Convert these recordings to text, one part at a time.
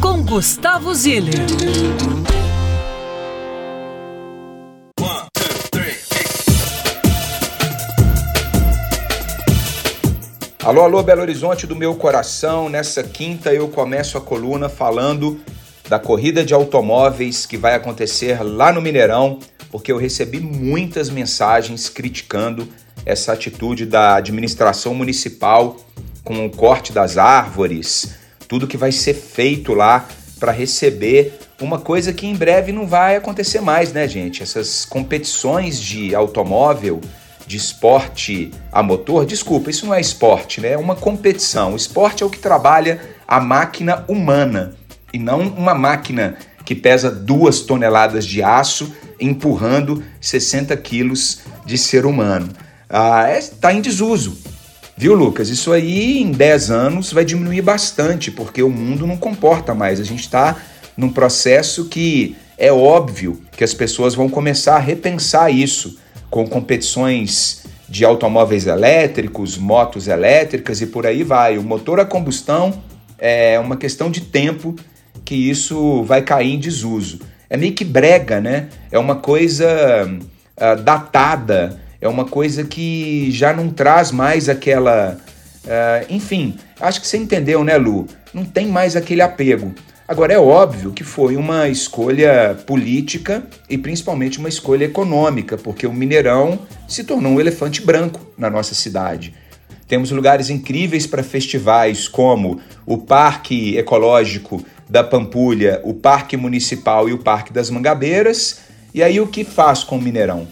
com Gustavo Ziller. Alô, alô, Belo Horizonte do meu coração. Nessa quinta eu começo a coluna falando da corrida de automóveis que vai acontecer lá no Mineirão, porque eu recebi muitas mensagens criticando essa atitude da administração municipal com o corte das árvores, tudo que vai ser feito lá para receber uma coisa que em breve não vai acontecer mais, né, gente? Essas competições de automóvel, de esporte a motor, desculpa, isso não é esporte, né? É uma competição. O esporte é o que trabalha a máquina humana e não uma máquina que pesa duas toneladas de aço empurrando 60 quilos de ser humano. Ah, é, tá em desuso. Viu, Lucas? Isso aí em 10 anos vai diminuir bastante, porque o mundo não comporta mais. A gente está num processo que é óbvio que as pessoas vão começar a repensar isso com competições de automóveis elétricos, motos elétricas e por aí vai. O motor a combustão é uma questão de tempo que isso vai cair em desuso. É meio que brega, né? É uma coisa uh, datada é uma coisa que já não traz mais aquela. Uh, enfim, acho que você entendeu, né, Lu? Não tem mais aquele apego. Agora, é óbvio que foi uma escolha política e principalmente uma escolha econômica, porque o Mineirão se tornou um elefante branco na nossa cidade. Temos lugares incríveis para festivais, como o Parque Ecológico da Pampulha, o Parque Municipal e o Parque das Mangabeiras. E aí o que faz com o Mineirão?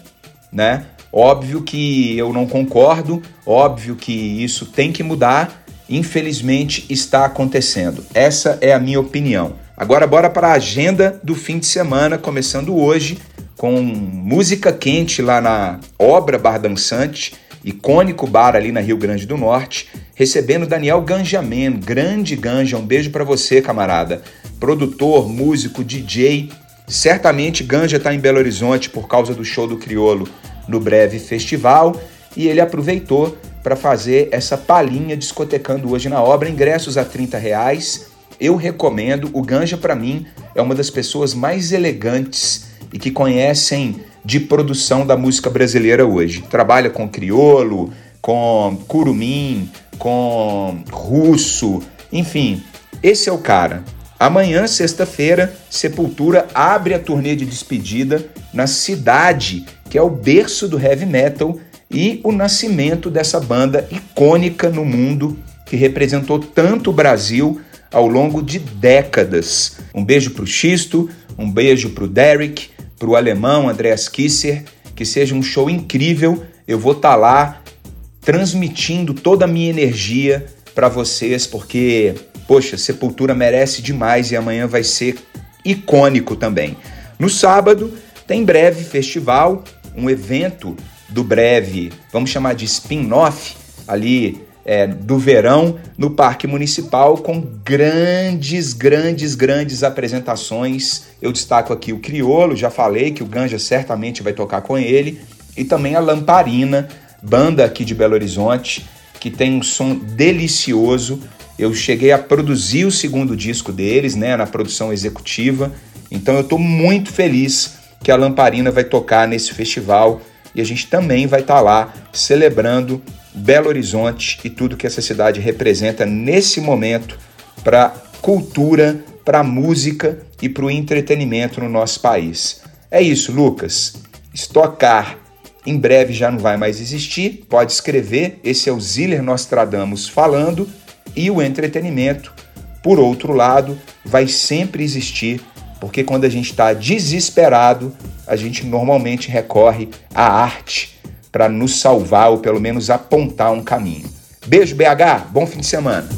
Né? Óbvio que eu não concordo, óbvio que isso tem que mudar, infelizmente está acontecendo. Essa é a minha opinião. Agora bora para a agenda do fim de semana, começando hoje com música quente lá na Obra Bar Dançante, icônico bar ali na Rio Grande do Norte, recebendo Daniel Ganjamin, grande Ganja, um beijo para você, camarada. Produtor, músico, DJ, certamente Ganja está em Belo Horizonte por causa do show do Criolo no breve festival e ele aproveitou para fazer essa palhinha discotecando hoje na obra, ingressos a 30 reais. Eu recomendo, o Ganja para mim é uma das pessoas mais elegantes e que conhecem de produção da música brasileira hoje. Trabalha com criolo, com curumim, com russo, enfim, esse é o cara. Amanhã, sexta-feira, Sepultura abre a turnê de despedida na cidade que é o berço do heavy metal e o nascimento dessa banda icônica no mundo que representou tanto o Brasil ao longo de décadas. Um beijo para o Xisto, um beijo para o Derek, para o alemão Andreas Kisser, que seja um show incrível. Eu vou estar tá lá transmitindo toda a minha energia para vocês, porque, poxa, Sepultura merece demais e amanhã vai ser icônico também. No sábado, tem breve festival um evento do breve, vamos chamar de spin-off, ali é, do verão no Parque Municipal com grandes, grandes, grandes apresentações. Eu destaco aqui o Criolo, já falei que o Ganja certamente vai tocar com ele, e também a Lamparina, banda aqui de Belo Horizonte, que tem um som delicioso. Eu cheguei a produzir o segundo disco deles, né, na produção executiva, então eu estou muito feliz que a Lamparina vai tocar nesse festival e a gente também vai estar tá lá celebrando Belo Horizonte e tudo que essa cidade representa nesse momento para cultura, para música e para o entretenimento no nosso país. É isso, Lucas. Estocar em breve já não vai mais existir. Pode escrever. Esse é o Ziller Nostradamus falando. E o entretenimento, por outro lado, vai sempre existir, porque quando a gente está desesperado, a gente normalmente recorre à arte para nos salvar ou pelo menos apontar um caminho. Beijo, BH. Bom fim de semana.